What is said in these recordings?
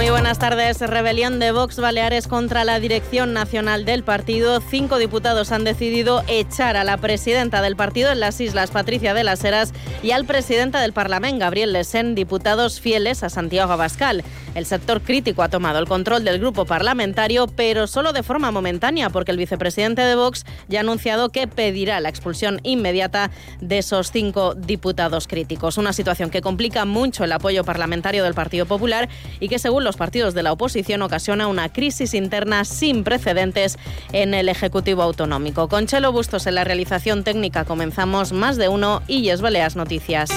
Muy buenas tardes. Rebelión de Vox Baleares contra la dirección nacional del partido. Cinco diputados han decidido echar a la presidenta del partido en las islas, Patricia de las Heras, y al presidente del Parlamento, Gabriel Lesen, diputados fieles a Santiago Abascal. El sector crítico ha tomado el control del grupo parlamentario, pero solo de forma momentánea, porque el vicepresidente de Vox ya ha anunciado que pedirá la expulsión inmediata de esos cinco diputados críticos. Una situación que complica mucho el apoyo parlamentario del Partido Popular y que, según los partidos de la oposición, ocasiona una crisis interna sin precedentes en el Ejecutivo Autonómico. Con Chelo Bustos en la realización técnica comenzamos más de uno y es Baleas Noticias.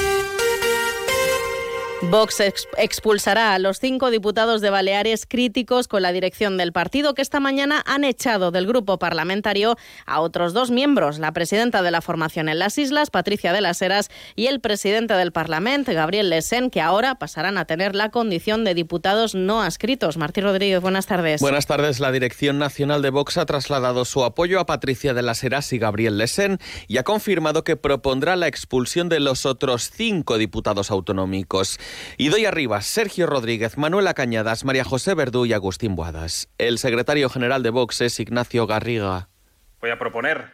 Vox expulsará a los cinco diputados de Baleares críticos con la dirección del partido que esta mañana han echado del grupo parlamentario a otros dos miembros, la presidenta de la formación en las islas, Patricia de las Heras, y el presidente del Parlamento, Gabriel Lesen, que ahora pasarán a tener la condición de diputados no adscritos. Martín Rodríguez, buenas tardes. Buenas tardes. La dirección nacional de Vox ha trasladado su apoyo a Patricia de las Heras y Gabriel Lesen y ha confirmado que propondrá la expulsión de los otros cinco diputados autonómicos. Y doy arriba Sergio Rodríguez, Manuela Cañadas, María José Verdú y Agustín Boadas. El secretario general de Vox es Ignacio Garriga. Voy a proponer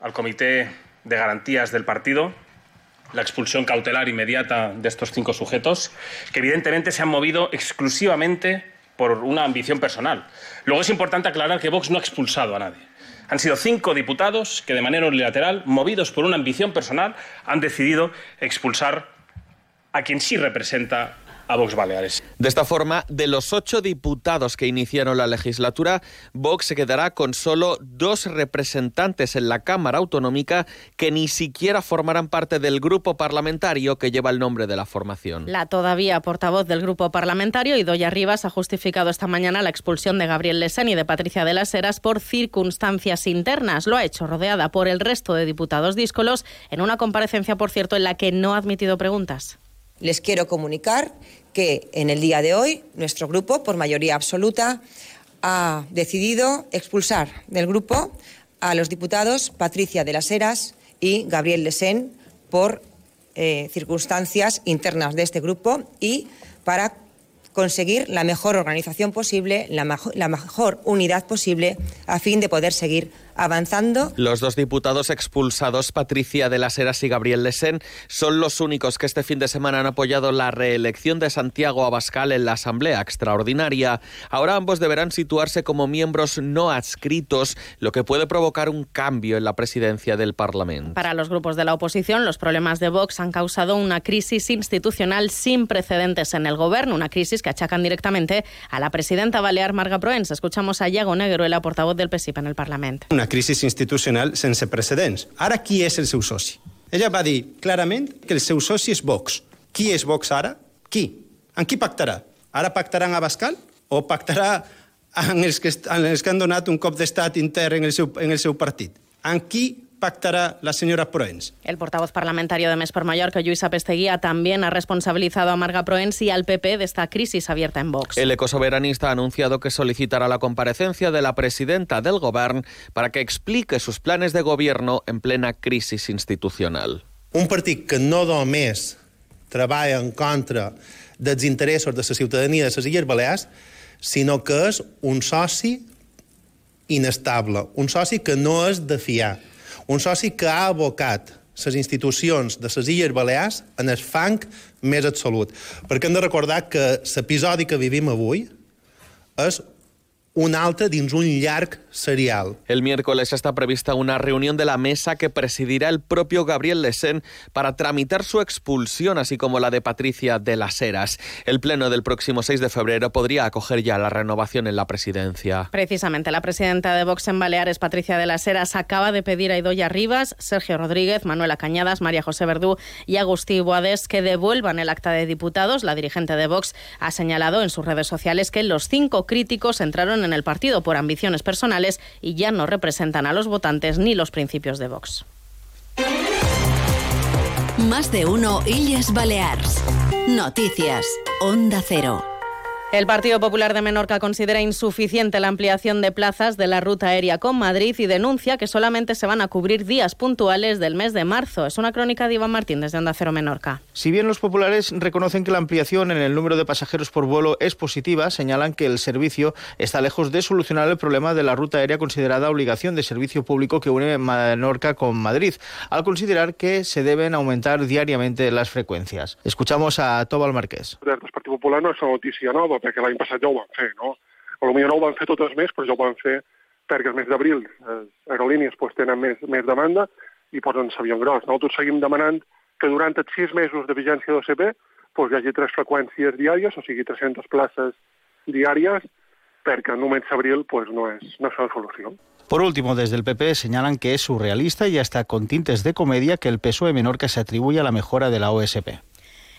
al Comité de Garantías del partido la expulsión cautelar inmediata de estos cinco sujetos, que evidentemente se han movido exclusivamente por una ambición personal. Luego es importante aclarar que Vox no ha expulsado a nadie. Han sido cinco diputados que de manera unilateral, movidos por una ambición personal, han decidido expulsar a quien sí representa a Vox Baleares. De esta forma, de los ocho diputados que iniciaron la legislatura, Vox se quedará con solo dos representantes en la Cámara Autonómica que ni siquiera formarán parte del grupo parlamentario que lleva el nombre de la formación. La todavía portavoz del grupo parlamentario, Idoya Rivas, ha justificado esta mañana la expulsión de Gabriel Lesen y de Patricia de las Heras por circunstancias internas. Lo ha hecho rodeada por el resto de diputados díscolos en una comparecencia, por cierto, en la que no ha admitido preguntas. Les quiero comunicar que en el día de hoy nuestro grupo, por mayoría absoluta, ha decidido expulsar del grupo a los diputados Patricia de las Heras y Gabriel Lesén por eh, circunstancias internas de este grupo y para conseguir la mejor organización posible, la, la mejor unidad posible a fin de poder seguir avanzando. Los dos diputados expulsados, Patricia de las Heras y Gabriel Lesen, son los únicos que este fin de semana han apoyado la reelección de Santiago Abascal en la Asamblea Extraordinaria. Ahora ambos deberán situarse como miembros no adscritos, lo que puede provocar un cambio en la presidencia del Parlamento. Para los grupos de la oposición, los problemas de Vox han causado una crisis institucional sin precedentes en el gobierno, una crisis que achacan directamente a la presidenta balear Marga Proens. Escuchamos a Iago Negro, la portavoz del PSIP en el Parlamento. Una crisi institucional sense precedents. Ara, qui és el seu soci? Ella va dir clarament que el seu soci és Vox. Qui és Vox ara? Qui? En qui pactarà? Ara pactarà amb Abascal? O pactarà amb els que, amb els que han donat un cop d'estat intern en el seu, en el seu partit? En qui pactará la señora Proens. El portavoz parlamentario de Mes por Mallorca, Luisa Pesteguía, también ha responsabilizado a Marga Proens y al PP de esta crisis abierta en Vox. El ecosoberanista ha anunciado que solicitará la comparecencia de la presidenta del Gobierno para que explique sus planes de gobierno en plena crisis institucional. Un partit que no només treballa en contra dels interessos de la ciutadania de les Illes Balears, sinó que és un soci inestable, un soci que no és de fiar un soci que ha abocat les institucions de les Illes Balears en el fang més absolut. Perquè hem de recordar que l'episodi que vivim avui és un altre dins un llarg serial. El miércoles está prevista una reunión de la mesa que presidirá el propio Gabriel Lesen para tramitar su expulsión, así como la de Patricia de las Heras. El pleno del próximo 6 de febrero podría acoger ya la renovación en la presidencia. Precisamente, la presidenta de Vox en Baleares, Patricia de las Heras, acaba de pedir a Idoya Rivas, Sergio Rodríguez, Manuela Cañadas, María José Verdú y Agustí Boades que devuelvan el acta de diputados. La dirigente de Vox ha señalado en sus redes sociales que los cinco críticos entraron en en el partido por ambiciones personales y ya no representan a los votantes ni los principios de Vox. Más de uno Illes Balears. Noticias. Onda Cero. El Partido Popular de Menorca considera insuficiente la ampliación de plazas de la ruta aérea con Madrid y denuncia que solamente se van a cubrir días puntuales del mes de marzo. Es una crónica de Iván Martín desde Onda Cero Menorca. Si bien los populares reconocen que la ampliación en el número de pasajeros por vuelo es positiva, señalan que el servicio está lejos de solucionar el problema de la ruta aérea considerada obligación de servicio público que une Menorca con Madrid, al considerar que se deben aumentar diariamente las frecuencias. Escuchamos a Tobal Marqués. Popular no es una noticia nova perquè l'any passat ja ho van fer, no? Potser no ho van fer totes més, però ja ho van fer perquè el mes d'abril les aerolínies pues, tenen més, més demanda i posen l'avió gros. Nosaltres seguim demanant que durant els sis mesos de vigència d'OCP pues, hi hagi tres freqüències diàries, o sigui, 300 places diàries, perquè només abril pues, no, és, no és una solució. Por último, desde el PP señalan que es surrealista y hasta con tintes de comedia que el PSOE Menorca se atribuye a la mejora de la OSP.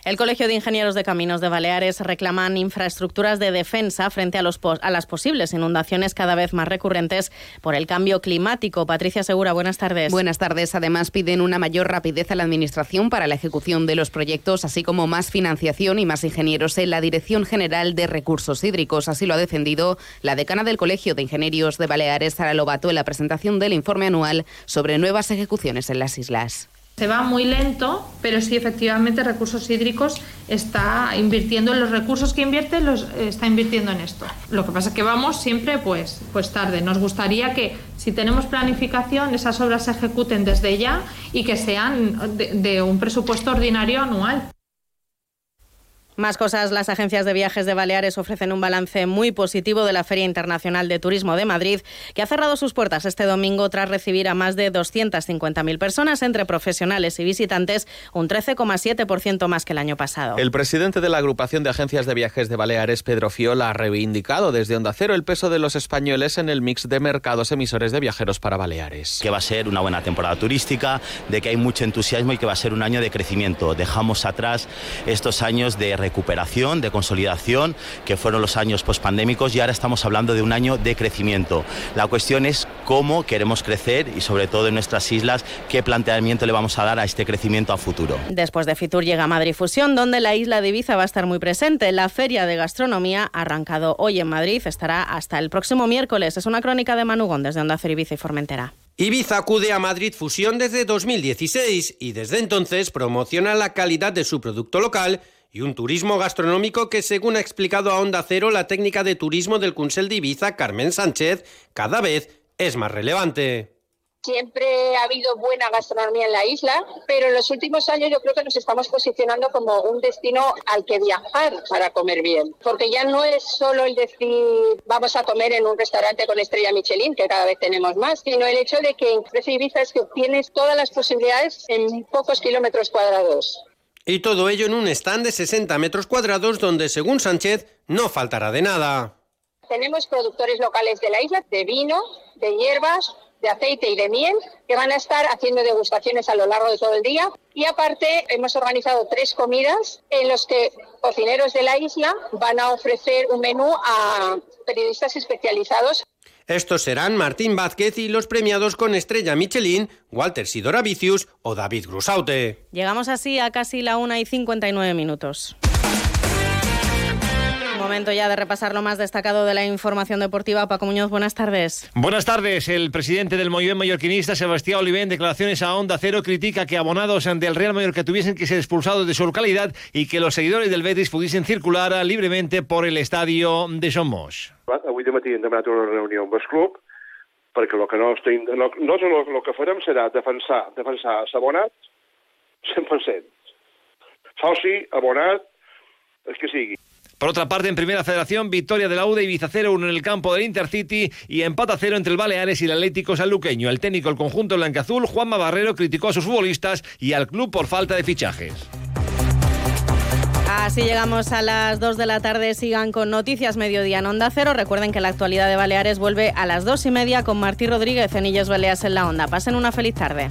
El Colegio de Ingenieros de Caminos de Baleares reclaman infraestructuras de defensa frente a, los a las posibles inundaciones cada vez más recurrentes por el cambio climático. Patricia Segura, buenas tardes. Buenas tardes. Además, piden una mayor rapidez a la Administración para la ejecución de los proyectos, así como más financiación y más ingenieros en la Dirección General de Recursos Hídricos. Así lo ha defendido la decana del Colegio de Ingenieros de Baleares, Sara Lobato, en la presentación del informe anual sobre nuevas ejecuciones en las islas. Se va muy lento, pero sí efectivamente recursos hídricos está invirtiendo en los recursos que invierte, los está invirtiendo en esto. Lo que pasa es que vamos siempre pues, pues tarde. Nos gustaría que si tenemos planificación esas obras se ejecuten desde ya y que sean de, de un presupuesto ordinario anual. Más cosas, las agencias de viajes de Baleares ofrecen un balance muy positivo de la Feria Internacional de Turismo de Madrid, que ha cerrado sus puertas este domingo tras recibir a más de 250.000 personas entre profesionales y visitantes, un 13,7% más que el año pasado. El presidente de la agrupación de agencias de viajes de Baleares, Pedro Fiola, ha reivindicado desde Onda Cero el peso de los españoles en el mix de mercados emisores de viajeros para Baleares. Que va a ser una buena temporada turística, de que hay mucho entusiasmo y que va a ser un año de crecimiento. Dejamos atrás estos años de recuperación, de consolidación, que fueron los años pospandémicos y ahora estamos hablando de un año de crecimiento. La cuestión es cómo queremos crecer y sobre todo en nuestras islas, qué planteamiento le vamos a dar a este crecimiento a futuro. Después de Fitur llega Madrid Fusión, donde la isla de Ibiza va a estar muy presente. La Feria de Gastronomía, arrancado hoy en Madrid, estará hasta el próximo miércoles. Es una crónica de Manugón desde Onda Cero Ibiza y Formentera. Ibiza acude a Madrid Fusión desde 2016 y desde entonces promociona la calidad de su producto local y un turismo gastronómico que, según ha explicado a Onda Cero la técnica de turismo del Consell de Ibiza, Carmen Sánchez, cada vez es más relevante. Siempre ha habido buena gastronomía en la isla, pero en los últimos años yo creo que nos estamos posicionando como un destino al que viajar para comer bien. Porque ya no es solo el decir vamos a comer en un restaurante con estrella Michelin, que cada vez tenemos más, sino el hecho de que en Precio Ibiza es que tienes todas las posibilidades en pocos kilómetros cuadrados. Y todo ello en un stand de 60 metros cuadrados donde, según Sánchez, no faltará de nada. Tenemos productores locales de la isla de vino, de hierbas, de aceite y de miel que van a estar haciendo degustaciones a lo largo de todo el día. Y aparte hemos organizado tres comidas en los que cocineros de la isla van a ofrecer un menú a periodistas especializados. Estos serán Martín Vázquez y los premiados con estrella Michelin, Walter Sidora Vicius o David Grusaute. Llegamos así a casi la 1 y 59 minutos. Momento ya de repasar lo más destacado de la información deportiva. Paco Muñoz, buenas tardes. Buenas tardes. El presidente del movimiento mallorquinista, Sebastián Olivé, en declaraciones a Onda Cero, critica que abonados ante el Real Mallorca tuviesen que ser expulsados de su localidad y que los seguidores del Betis pudiesen circular libremente por el estadio de Somos. Avui de matí hem demanat una reunió amb el club perquè el que no estem, no, el, el que farem serà defensar, defensar s'abonat 100%. Soci, abonat, el que sigui. Por otra parte, en Primera Federación, victoria de la UDA y Ibiza 0 en el campo del Intercity y empata cero entre el Baleares y el Atlético Sanluqueño. El técnico del conjunto blanqueazul, Juanma Barrero, criticó a sus futbolistas y al club por falta de fichajes. Así llegamos a las 2 de la tarde. Sigan con Noticias Mediodía en Onda Cero. Recuerden que la actualidad de Baleares vuelve a las 2 y media con Martí Rodríguez en Illes Baleas en la Onda. Pasen una feliz tarde.